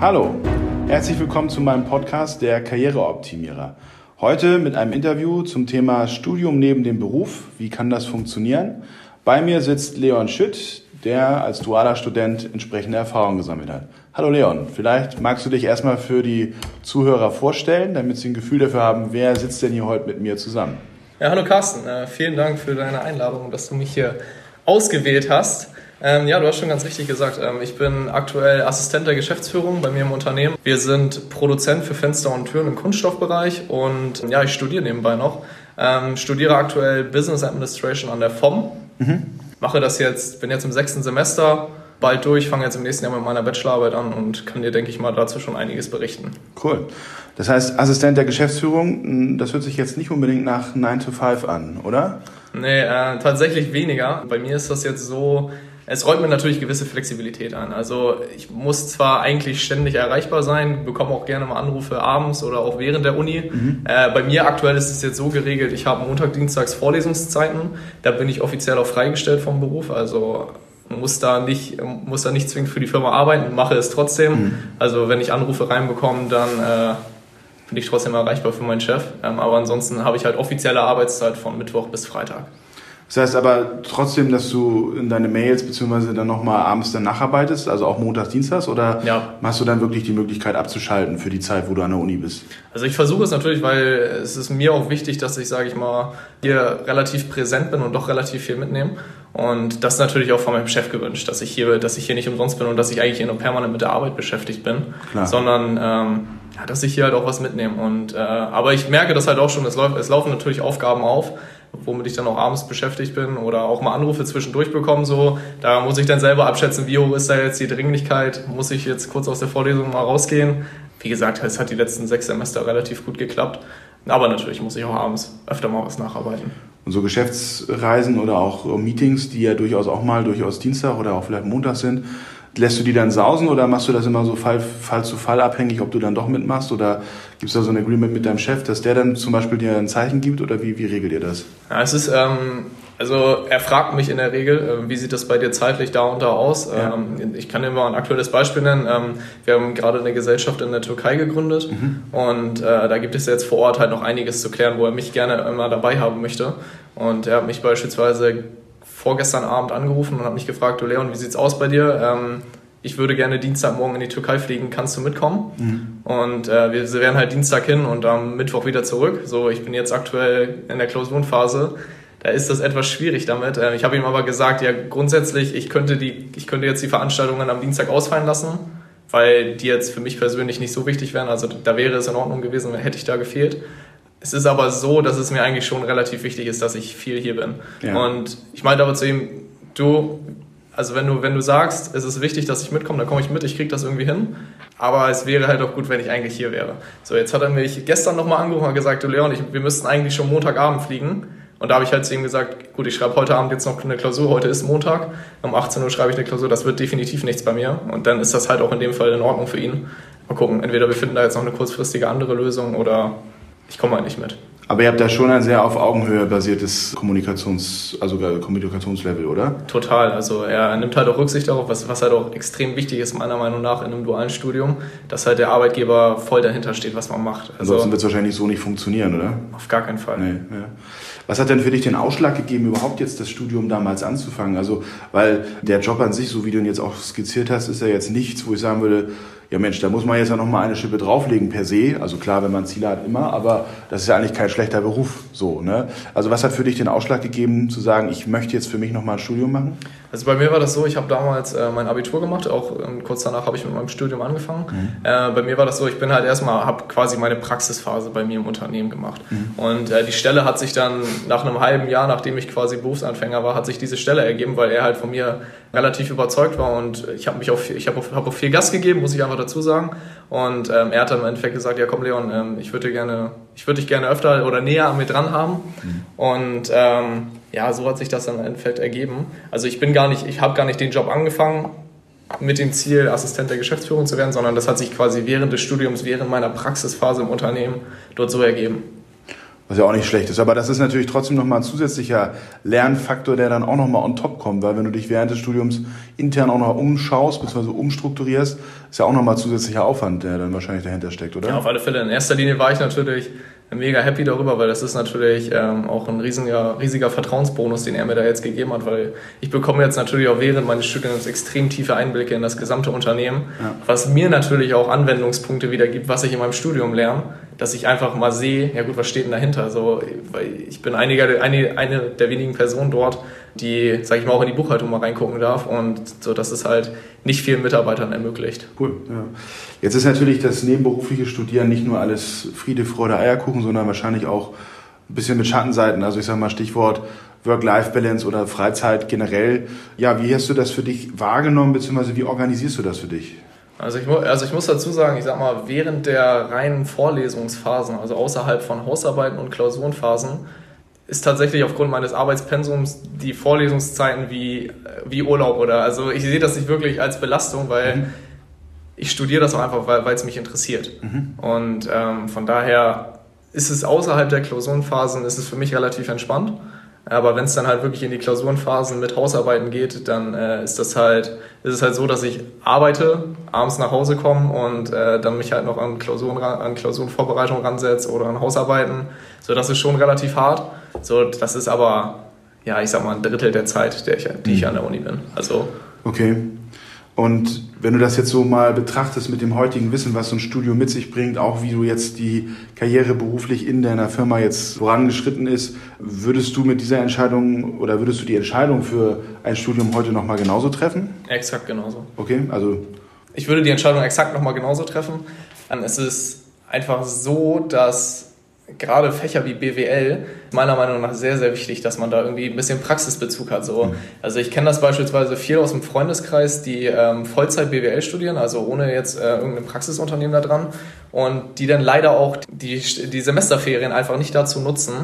Hallo, herzlich willkommen zu meinem Podcast Der Karriereoptimierer. Heute mit einem Interview zum Thema Studium neben dem Beruf. Wie kann das funktionieren? Bei mir sitzt Leon Schütt, der als dualer Student entsprechende Erfahrungen gesammelt hat. Hallo Leon, vielleicht magst du dich erstmal für die Zuhörer vorstellen, damit sie ein Gefühl dafür haben, wer sitzt denn hier heute mit mir zusammen? Ja, hallo Carsten, äh, vielen Dank für deine Einladung, dass du mich hier ausgewählt hast. Ähm, ja, du hast schon ganz richtig gesagt. Ähm, ich bin aktuell Assistent der Geschäftsführung bei mir im Unternehmen. Wir sind Produzent für Fenster und Türen im Kunststoffbereich und ja, ich studiere nebenbei noch. Ähm, studiere aktuell Business Administration an der FOM. Mhm. Mache das jetzt, bin jetzt im sechsten Semester, bald durch, fange jetzt im nächsten Jahr mit meiner Bachelorarbeit an und kann dir, denke ich mal, dazu schon einiges berichten. Cool. Das heißt, Assistent der Geschäftsführung, das hört sich jetzt nicht unbedingt nach 9 to 5 an, oder? Nee, äh, tatsächlich weniger. Bei mir ist das jetzt so, es räumt mir natürlich gewisse Flexibilität an. Also ich muss zwar eigentlich ständig erreichbar sein, bekomme auch gerne mal Anrufe abends oder auch während der Uni. Mhm. Äh, bei mir aktuell ist es jetzt so geregelt, ich habe Montag, Dienstags Vorlesungszeiten. Da bin ich offiziell auch freigestellt vom Beruf. Also muss da nicht, muss da nicht zwingend für die Firma arbeiten, mache es trotzdem. Mhm. Also wenn ich Anrufe reinbekomme, dann äh, bin ich trotzdem erreichbar für meinen Chef. Ähm, aber ansonsten habe ich halt offizielle Arbeitszeit von Mittwoch bis Freitag. Das heißt aber trotzdem, dass du in deine Mails beziehungsweise dann nochmal abends dann nacharbeitest, also auch montags, dienstags, oder ja. hast du dann wirklich die Möglichkeit abzuschalten für die Zeit, wo du an der Uni bist? Also ich versuche es natürlich, weil es ist mir auch wichtig, dass ich, sage ich mal, hier relativ präsent bin und doch relativ viel mitnehme. Und das ist natürlich auch von meinem Chef gewünscht, dass ich hier, dass ich hier nicht umsonst bin und dass ich eigentlich hier nur permanent mit der Arbeit beschäftigt bin, Klar. sondern ähm, ja, dass ich hier halt auch was mitnehme. Und äh, aber ich merke das halt auch schon, es, läuft, es laufen natürlich Aufgaben auf womit ich dann auch abends beschäftigt bin oder auch mal Anrufe zwischendurch bekommen. So, da muss ich dann selber abschätzen, wie hoch ist da jetzt die Dringlichkeit, muss ich jetzt kurz aus der Vorlesung mal rausgehen. Wie gesagt, es hat die letzten sechs Semester relativ gut geklappt. Aber natürlich muss ich auch abends öfter mal was nacharbeiten. Und so Geschäftsreisen oder auch Meetings, die ja durchaus auch mal durchaus Dienstag oder auch vielleicht Montag sind, Lässt du die dann sausen oder machst du das immer so Fall, Fall zu Fall abhängig, ob du dann doch mitmachst? Oder gibt es da so ein Agreement mit deinem Chef, dass der dann zum Beispiel dir ein Zeichen gibt? Oder wie, wie regelt ihr das? Ja, es ist, ähm, also er fragt mich in der Regel, äh, wie sieht das bei dir zeitlich da und da aus? Ja. Ähm, ich kann dir mal ein aktuelles Beispiel nennen. Ähm, wir haben gerade eine Gesellschaft in der Türkei gegründet mhm. und äh, da gibt es jetzt vor Ort halt noch einiges zu klären, wo er mich gerne immer dabei haben möchte. Und er hat mich beispielsweise vorgestern Abend angerufen und hat mich gefragt, du Leon, wie sieht's aus bei dir? Ähm, ich würde gerne Dienstagmorgen in die Türkei fliegen, kannst du mitkommen? Mhm. Und äh, wir wären halt Dienstag hin und am Mittwoch wieder zurück. So, ich bin jetzt aktuell in der Klausurenphase. Da ist das etwas schwierig damit. Äh, ich habe ihm aber gesagt, ja, grundsätzlich, ich könnte, die, ich könnte jetzt die Veranstaltungen am Dienstag ausfallen lassen, weil die jetzt für mich persönlich nicht so wichtig wären. Also da wäre es in Ordnung gewesen, hätte ich da gefehlt. Es ist aber so, dass es mir eigentlich schon relativ wichtig ist, dass ich viel hier bin. Ja. Und ich meinte aber zu ihm, du, also wenn du, wenn du sagst, es ist wichtig, dass ich mitkomme, dann komme ich mit, ich kriege das irgendwie hin. Aber es wäre halt auch gut, wenn ich eigentlich hier wäre. So, jetzt hat er mich gestern nochmal angerufen und gesagt, du Leon, ich, wir müssten eigentlich schon Montagabend fliegen. Und da habe ich halt zu ihm gesagt, gut, ich schreibe heute Abend jetzt noch eine Klausur, heute ist Montag, um 18 Uhr schreibe ich eine Klausur, das wird definitiv nichts bei mir. Und dann ist das halt auch in dem Fall in Ordnung für ihn. Mal gucken, entweder wir finden da jetzt noch eine kurzfristige andere Lösung oder ich komme halt nicht mit. Aber ihr habt da schon ein sehr auf Augenhöhe basiertes Kommunikations, also Kommunikationslevel, oder? Total. Also er nimmt halt auch Rücksicht darauf, was, was halt auch extrem wichtig ist, meiner Meinung nach, in einem dualen Studium, dass halt der Arbeitgeber voll dahinter steht, was man macht. Also, Ansonsten wird es wahrscheinlich so nicht funktionieren, oder? Auf gar keinen Fall. Nee, ja. Was hat denn für dich den Ausschlag gegeben, überhaupt jetzt das Studium damals anzufangen? Also, weil der Job an sich, so wie du ihn jetzt auch skizziert hast, ist ja jetzt nichts, wo ich sagen würde, ja Mensch, da muss man jetzt ja nochmal eine Schippe drauflegen per se. Also klar, wenn man Ziele hat, immer, aber das ist ja eigentlich kein schlechter Beruf. So, ne? Also was hat für dich den Ausschlag gegeben, zu sagen, ich möchte jetzt für mich nochmal ein Studium machen? Also bei mir war das so, ich habe damals äh, mein Abitur gemacht, auch ähm, kurz danach habe ich mit meinem Studium angefangen. Mhm. Äh, bei mir war das so, ich bin halt erstmal, habe quasi meine Praxisphase bei mir im Unternehmen gemacht. Mhm. Und äh, die Stelle hat sich dann nach einem halben Jahr, nachdem ich quasi Berufsanfänger war, hat sich diese Stelle ergeben, weil er halt von mir relativ überzeugt war und ich habe mich auf, ich habe auf, hab auf viel Gas gegeben, muss ich einfach dazu sagen. Und ähm, er hat dann im Endeffekt gesagt, ja komm Leon, ähm, ich würde gerne, ich würde dich gerne öfter oder näher an mir dran haben. Mhm. Und ähm, ja, so hat sich das dann im Endeffekt ergeben. Also ich bin gar nicht, ich habe gar nicht den Job angefangen mit dem Ziel, Assistent der Geschäftsführung zu werden, sondern das hat sich quasi während des Studiums, während meiner Praxisphase im Unternehmen dort so ergeben. Was ja auch nicht schlecht ist. Aber das ist natürlich trotzdem nochmal ein zusätzlicher Lernfaktor, der dann auch nochmal on top kommt. Weil wenn du dich während des Studiums intern auch noch umschaust, bzw. umstrukturierst, ist ja auch nochmal zusätzlicher Aufwand, der dann wahrscheinlich dahinter steckt, oder? Ja, auf alle Fälle. In erster Linie war ich natürlich mega happy darüber, weil das ist natürlich ähm, auch ein riesiger, riesiger Vertrauensbonus, den er mir da jetzt gegeben hat, weil ich bekomme jetzt natürlich auch während meines Studiums extrem tiefe Einblicke in das gesamte Unternehmen, ja. was mir natürlich auch Anwendungspunkte wieder gibt, was ich in meinem Studium lerne, dass ich einfach mal sehe, ja gut, was steht denn dahinter? So, weil ich bin einiger, eine, eine der wenigen Personen dort, die, sag ich mal, auch in die Buchhaltung mal reingucken darf und so, dass es halt nicht vielen Mitarbeitern ermöglicht. Cool, ja. Jetzt ist natürlich das nebenberufliche Studieren nicht nur alles Friede, Freude, Eierkuchen, sondern wahrscheinlich auch ein bisschen mit Schattenseiten. Also ich sage mal Stichwort Work-Life-Balance oder Freizeit generell. Ja, wie hast du das für dich wahrgenommen, beziehungsweise wie organisierst du das für dich? Also ich, also ich muss dazu sagen, ich sag mal, während der reinen Vorlesungsphasen, also außerhalb von Hausarbeiten und Klausurenphasen, ist tatsächlich aufgrund meines Arbeitspensums die Vorlesungszeiten wie, wie Urlaub oder also ich sehe das nicht wirklich als Belastung, weil mhm. ich studiere das auch einfach, weil es mich interessiert. Mhm. Und ähm, von daher ist es außerhalb der Klausurenphasen, ist es für mich relativ entspannt. Aber wenn es dann halt wirklich in die Klausurenphasen mit Hausarbeiten geht, dann äh, ist das halt, ist es halt so, dass ich arbeite, abends nach Hause komme und äh, dann mich halt noch an Klausuren, an Klausurenvorbereitung ransetze oder an Hausarbeiten. So, das ist schon relativ hart. So, das ist aber, ja, ich sag mal, ein Drittel der Zeit, der ich, die ich mhm. an der Uni bin. Also. Okay. Und wenn du das jetzt so mal betrachtest mit dem heutigen Wissen, was so ein Studium mit sich bringt, auch wie du jetzt die Karriere beruflich in deiner Firma jetzt vorangeschritten ist, würdest du mit dieser Entscheidung oder würdest du die Entscheidung für ein Studium heute nochmal genauso treffen? Exakt genauso. Okay, also. Ich würde die Entscheidung exakt nochmal genauso treffen. Dann ist es einfach so, dass gerade Fächer wie BWL meiner Meinung nach sehr, sehr wichtig, dass man da irgendwie ein bisschen Praxisbezug hat. So. Mhm. Also ich kenne das beispielsweise viel aus dem Freundeskreis, die ähm, Vollzeit BWL studieren, also ohne jetzt äh, irgendein Praxisunternehmen da dran und die dann leider auch die, die Semesterferien einfach nicht dazu nutzen,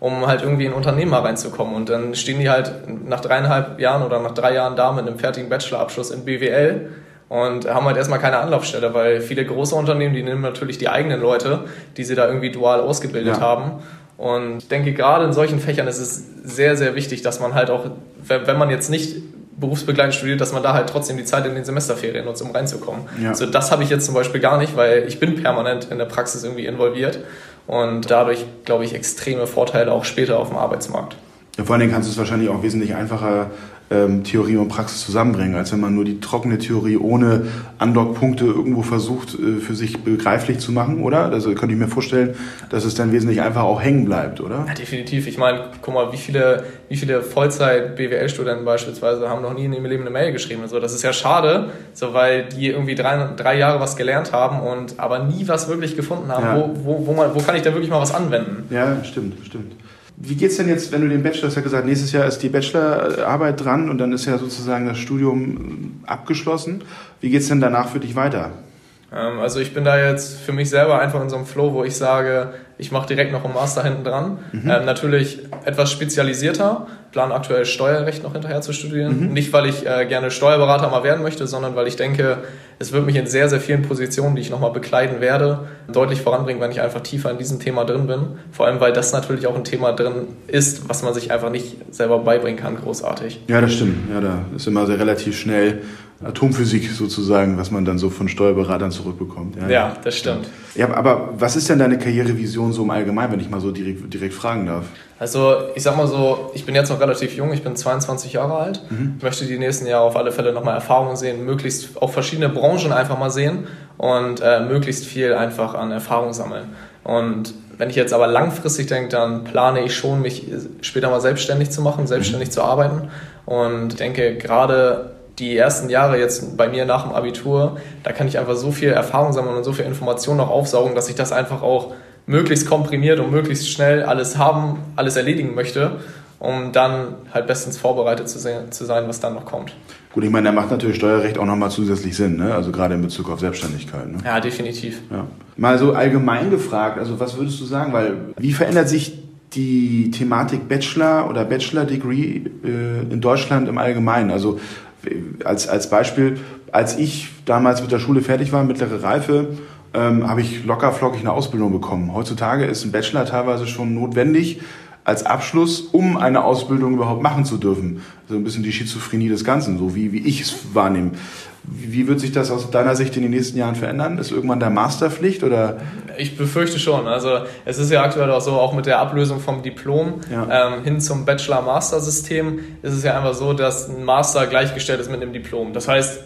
um halt irgendwie in ein Unternehmen mal reinzukommen. Und dann stehen die halt nach dreieinhalb Jahren oder nach drei Jahren da mit einem fertigen Bachelorabschluss in BWL und haben halt erstmal keine Anlaufstelle, weil viele große Unternehmen, die nehmen natürlich die eigenen Leute, die sie da irgendwie dual ausgebildet ja. haben. Und ich denke, gerade in solchen Fächern ist es sehr, sehr wichtig, dass man halt auch, wenn man jetzt nicht berufsbegleitend studiert, dass man da halt trotzdem die Zeit in den Semesterferien nutzt, um reinzukommen. Ja. So, das habe ich jetzt zum Beispiel gar nicht, weil ich bin permanent in der Praxis irgendwie involviert und dadurch, glaube ich, extreme Vorteile auch später auf dem Arbeitsmarkt. Ja, vor allen Dingen kannst du es wahrscheinlich auch wesentlich einfacher ähm, Theorie und Praxis zusammenbringen, als wenn man nur die trockene Theorie ohne Andockpunkte irgendwo versucht, äh, für sich begreiflich zu machen, oder? Also könnte ich mir vorstellen, dass es dann wesentlich einfach auch hängen bleibt, oder? Ja, definitiv. Ich meine, guck mal, wie viele, wie viele Vollzeit-BWL-Studenten beispielsweise haben noch nie in ihrem Leben eine Mail geschrieben. Also das ist ja schade, so weil die irgendwie drei, drei Jahre was gelernt haben und aber nie was wirklich gefunden haben. Ja. Wo, wo, wo, man, wo kann ich da wirklich mal was anwenden? Ja, stimmt, stimmt. Wie geht's denn jetzt, wenn du den Bachelor, hast ja gesagt, nächstes Jahr ist die Bachelorarbeit dran und dann ist ja sozusagen das Studium abgeschlossen. Wie geht's denn danach für dich weiter? Ähm, also ich bin da jetzt für mich selber einfach in so einem Flow, wo ich sage, ich mache direkt noch einen Master hinten dran. Mhm. Ähm, natürlich etwas spezialisierter, plan aktuell Steuerrecht noch hinterher zu studieren. Mhm. Nicht, weil ich äh, gerne Steuerberater mal werden möchte, sondern weil ich denke, es wird mich in sehr, sehr vielen Positionen, die ich nochmal bekleiden werde, deutlich voranbringen, wenn ich einfach tiefer in diesem Thema drin bin. Vor allem, weil das natürlich auch ein Thema drin ist, was man sich einfach nicht selber beibringen kann, großartig. Ja, das stimmt. Ja, da ist immer sehr relativ schnell Atomphysik sozusagen, was man dann so von Steuerberatern zurückbekommt. Ja, ja das stimmt. Ja, aber was ist denn deine Karrierevision so im Allgemeinen, wenn ich mal so direkt, direkt fragen darf? Also ich sag mal so, ich bin jetzt noch relativ jung, ich bin 22 Jahre alt. Mhm. Ich möchte die nächsten Jahre auf alle Fälle nochmal Erfahrungen sehen, möglichst auch verschiedene Branchen einfach mal sehen und äh, möglichst viel einfach an Erfahrung sammeln. Und wenn ich jetzt aber langfristig denke, dann plane ich schon, mich später mal selbstständig zu machen, selbstständig mhm. zu arbeiten. Und denke, gerade die ersten Jahre jetzt bei mir nach dem Abitur, da kann ich einfach so viel Erfahrung sammeln und so viel Information noch aufsaugen, dass ich das einfach auch möglichst komprimiert und möglichst schnell alles haben, alles erledigen möchte, um dann halt bestens vorbereitet zu sein, zu sein was dann noch kommt. Gut, ich meine, da macht natürlich Steuerrecht auch nochmal zusätzlich Sinn, ne? also gerade in Bezug auf Selbstständigkeit. Ne? Ja, definitiv. Ja. Mal so allgemein gefragt, also was würdest du sagen, weil wie verändert sich die Thematik Bachelor oder Bachelor Degree äh, in Deutschland im Allgemeinen? Also als, als Beispiel, als ich damals mit der Schule fertig war, mittlere Reife, ähm, habe ich locker flockig eine Ausbildung bekommen. Heutzutage ist ein Bachelor teilweise schon notwendig als Abschluss, um eine Ausbildung überhaupt machen zu dürfen. So also ein bisschen die Schizophrenie des Ganzen, so wie, wie ich es wahrnehme. Wie wird sich das aus deiner Sicht in den nächsten Jahren verändern? Ist irgendwann der Masterpflicht oder? Ich befürchte schon. Also es ist ja aktuell auch so, auch mit der Ablösung vom Diplom ja. ähm, hin zum Bachelor-Master-System ist es ja einfach so, dass ein Master gleichgestellt ist mit einem Diplom. Das heißt,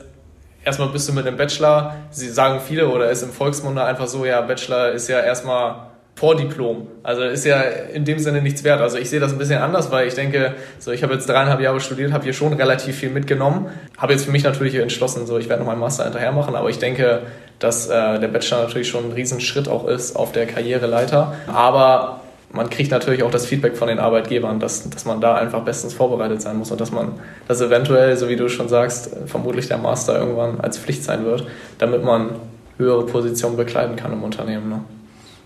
erstmal bist du mit einem Bachelor, sie sagen viele oder ist im Volksmunde einfach so, ja, Bachelor ist ja erstmal Vordiplom. Also ist ja in dem Sinne nichts wert. Also ich sehe das ein bisschen anders, weil ich denke, so ich habe jetzt dreieinhalb Jahre studiert, habe hier schon relativ viel mitgenommen, habe jetzt für mich natürlich entschlossen, so ich werde noch meinen Master hinterher machen, aber ich denke, dass äh, der Bachelor natürlich schon ein Riesenschritt auch ist auf der Karriereleiter. Aber man kriegt natürlich auch das Feedback von den Arbeitgebern, dass, dass man da einfach bestens vorbereitet sein muss und dass man, dass eventuell, so wie du schon sagst, vermutlich der Master irgendwann als Pflicht sein wird, damit man höhere Positionen bekleiden kann im Unternehmen. Ne?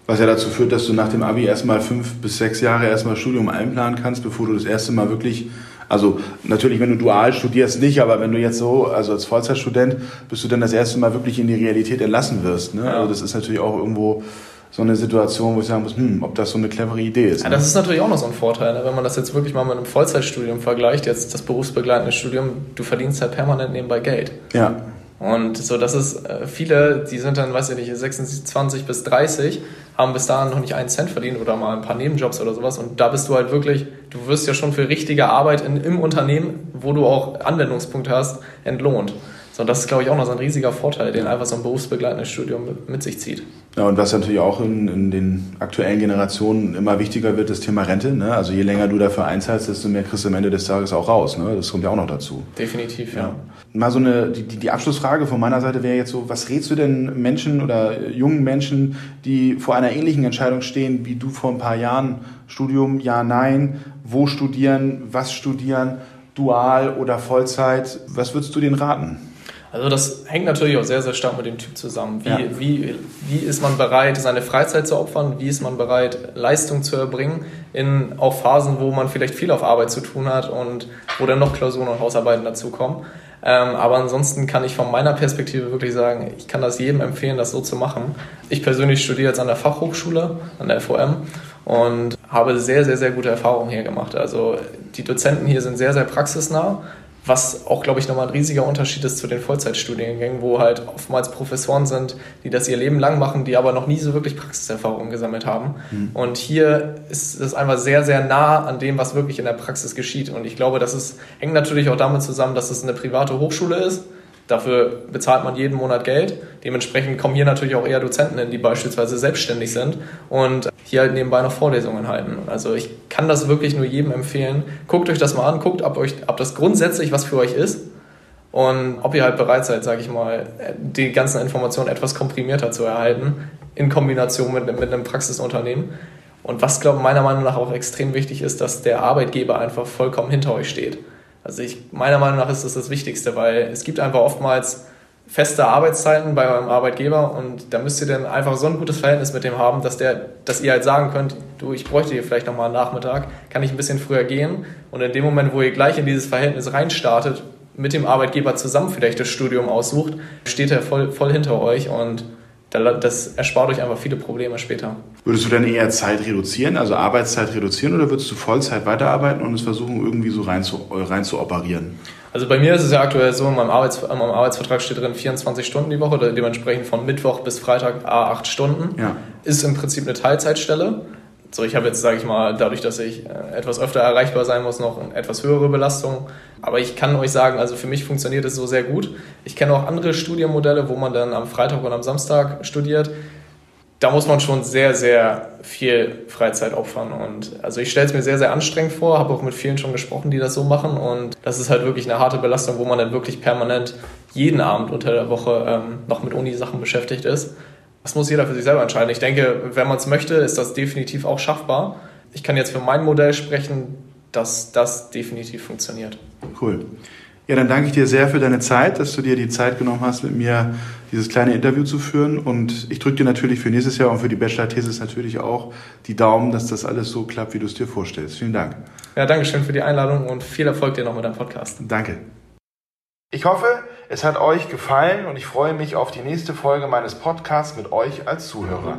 Was ja dazu führt, dass du nach dem Abi erstmal fünf bis sechs Jahre erstmal Studium einplanen kannst, bevor du das erste Mal wirklich, also natürlich, wenn du dual studierst, nicht, aber wenn du jetzt so, also als Vollzeitstudent, bist du dann das erste Mal wirklich in die Realität entlassen wirst. Ne? Ja. Also das ist natürlich auch irgendwo so eine Situation, wo ich sagen muss, hm, ob das so eine clevere Idee ist. Ja, das ist natürlich auch noch so ein Vorteil, ne? wenn man das jetzt wirklich mal mit einem Vollzeitstudium vergleicht, jetzt das berufsbegleitende Studium, du verdienst halt permanent nebenbei Geld. Ja. Und so, das ist äh, viele, die sind dann, weiß ich nicht, 26 bis 30, haben bis dahin noch nicht einen Cent verdient oder mal ein paar Nebenjobs oder sowas. Und da bist du halt wirklich, du wirst ja schon für richtige Arbeit in, im Unternehmen, wo du auch Anwendungspunkte hast, entlohnt. So, das ist, glaube ich, auch noch so ein riesiger Vorteil, den einfach so ein berufsbegleitendes Studium mit, sich zieht. Ja, und was natürlich auch in, in, den aktuellen Generationen immer wichtiger wird, das Thema Rente. Ne? Also je länger du dafür einzahlst, desto mehr kriegst du am Ende des Tages auch raus. Ne? Das kommt ja auch noch dazu. Definitiv, ja. ja. Mal so eine, die, die Abschlussfrage von meiner Seite wäre jetzt so, was rätst du denn Menschen oder jungen Menschen, die vor einer ähnlichen Entscheidung stehen, wie du vor ein paar Jahren? Studium, ja, nein, wo studieren, was studieren, dual oder Vollzeit? Was würdest du denen raten? Also das hängt natürlich auch sehr, sehr stark mit dem Typ zusammen. Wie, ja. wie, wie ist man bereit, seine Freizeit zu opfern? Wie ist man bereit, Leistung zu erbringen in auch Phasen, wo man vielleicht viel auf Arbeit zu tun hat und wo dann noch Klausuren und Hausarbeiten dazukommen? Ähm, aber ansonsten kann ich von meiner Perspektive wirklich sagen, ich kann das jedem empfehlen, das so zu machen. Ich persönlich studiere jetzt an der Fachhochschule, an der FOM und habe sehr, sehr, sehr gute Erfahrungen hier gemacht. Also die Dozenten hier sind sehr, sehr praxisnah was auch, glaube ich, nochmal ein riesiger Unterschied ist zu den Vollzeitstudiengängen, wo halt oftmals Professoren sind, die das ihr Leben lang machen, die aber noch nie so wirklich Praxiserfahrungen gesammelt haben. Mhm. Und hier ist es einfach sehr, sehr nah an dem, was wirklich in der Praxis geschieht. Und ich glaube, das ist, hängt natürlich auch damit zusammen, dass es eine private Hochschule ist Dafür bezahlt man jeden Monat Geld. Dementsprechend kommen hier natürlich auch eher Dozenten hin, die beispielsweise selbstständig sind und hier halt nebenbei noch Vorlesungen halten. Also ich kann das wirklich nur jedem empfehlen. Guckt euch das mal an, guckt, ob, euch, ob das grundsätzlich was für euch ist und ob ihr halt bereit seid, sage ich mal, die ganzen Informationen etwas komprimierter zu erhalten in Kombination mit, mit einem Praxisunternehmen. Und was, glaube ich, meiner Meinung nach auch extrem wichtig ist, dass der Arbeitgeber einfach vollkommen hinter euch steht. Also ich, meiner Meinung nach ist das das Wichtigste, weil es gibt einfach oftmals feste Arbeitszeiten bei eurem Arbeitgeber und da müsst ihr dann einfach so ein gutes Verhältnis mit dem haben, dass, der, dass ihr halt sagen könnt, du, ich bräuchte hier vielleicht nochmal einen Nachmittag, kann ich ein bisschen früher gehen? Und in dem Moment, wo ihr gleich in dieses Verhältnis reinstartet, mit dem Arbeitgeber zusammen vielleicht das Studium aussucht, steht er voll, voll hinter euch und das erspart euch einfach viele Probleme später. Würdest du dann eher Zeit reduzieren, also Arbeitszeit reduzieren, oder würdest du Vollzeit weiterarbeiten und es versuchen, irgendwie so rein zu, rein zu operieren? Also bei mir ist es ja aktuell so, in meinem, Arbeits, in meinem Arbeitsvertrag steht drin 24 Stunden die Woche, dementsprechend von Mittwoch bis Freitag A 8 Stunden. Ja. Ist im Prinzip eine Teilzeitstelle. So, ich habe jetzt, sage ich mal, dadurch, dass ich äh, etwas öfter erreichbar sein muss, noch eine etwas höhere Belastung. Aber ich kann euch sagen, also für mich funktioniert es so sehr gut. Ich kenne auch andere Studienmodelle, wo man dann am Freitag und am Samstag studiert. Da muss man schon sehr, sehr viel Freizeit opfern. Und also ich stelle es mir sehr, sehr anstrengend vor, habe auch mit vielen schon gesprochen, die das so machen. Und das ist halt wirklich eine harte Belastung, wo man dann wirklich permanent jeden Abend unter der Woche ähm, noch mit Uni-Sachen beschäftigt ist. Das muss jeder für sich selber entscheiden. Ich denke, wenn man es möchte, ist das definitiv auch schaffbar. Ich kann jetzt für mein Modell sprechen, dass das definitiv funktioniert. Cool. Ja, dann danke ich dir sehr für deine Zeit, dass du dir die Zeit genommen hast, mit mir dieses kleine Interview zu führen. Und ich drücke dir natürlich für nächstes Jahr und für die Bachelor-Thesis natürlich auch die Daumen, dass das alles so klappt, wie du es dir vorstellst. Vielen Dank. Ja, danke schön für die Einladung und viel Erfolg dir noch mit deinem Podcast. Danke. Ich hoffe, es hat euch gefallen und ich freue mich auf die nächste Folge meines Podcasts mit euch als Zuhörer.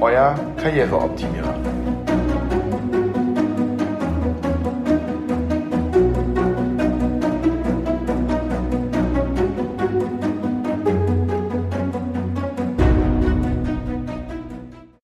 Euer Karriereoptimierer.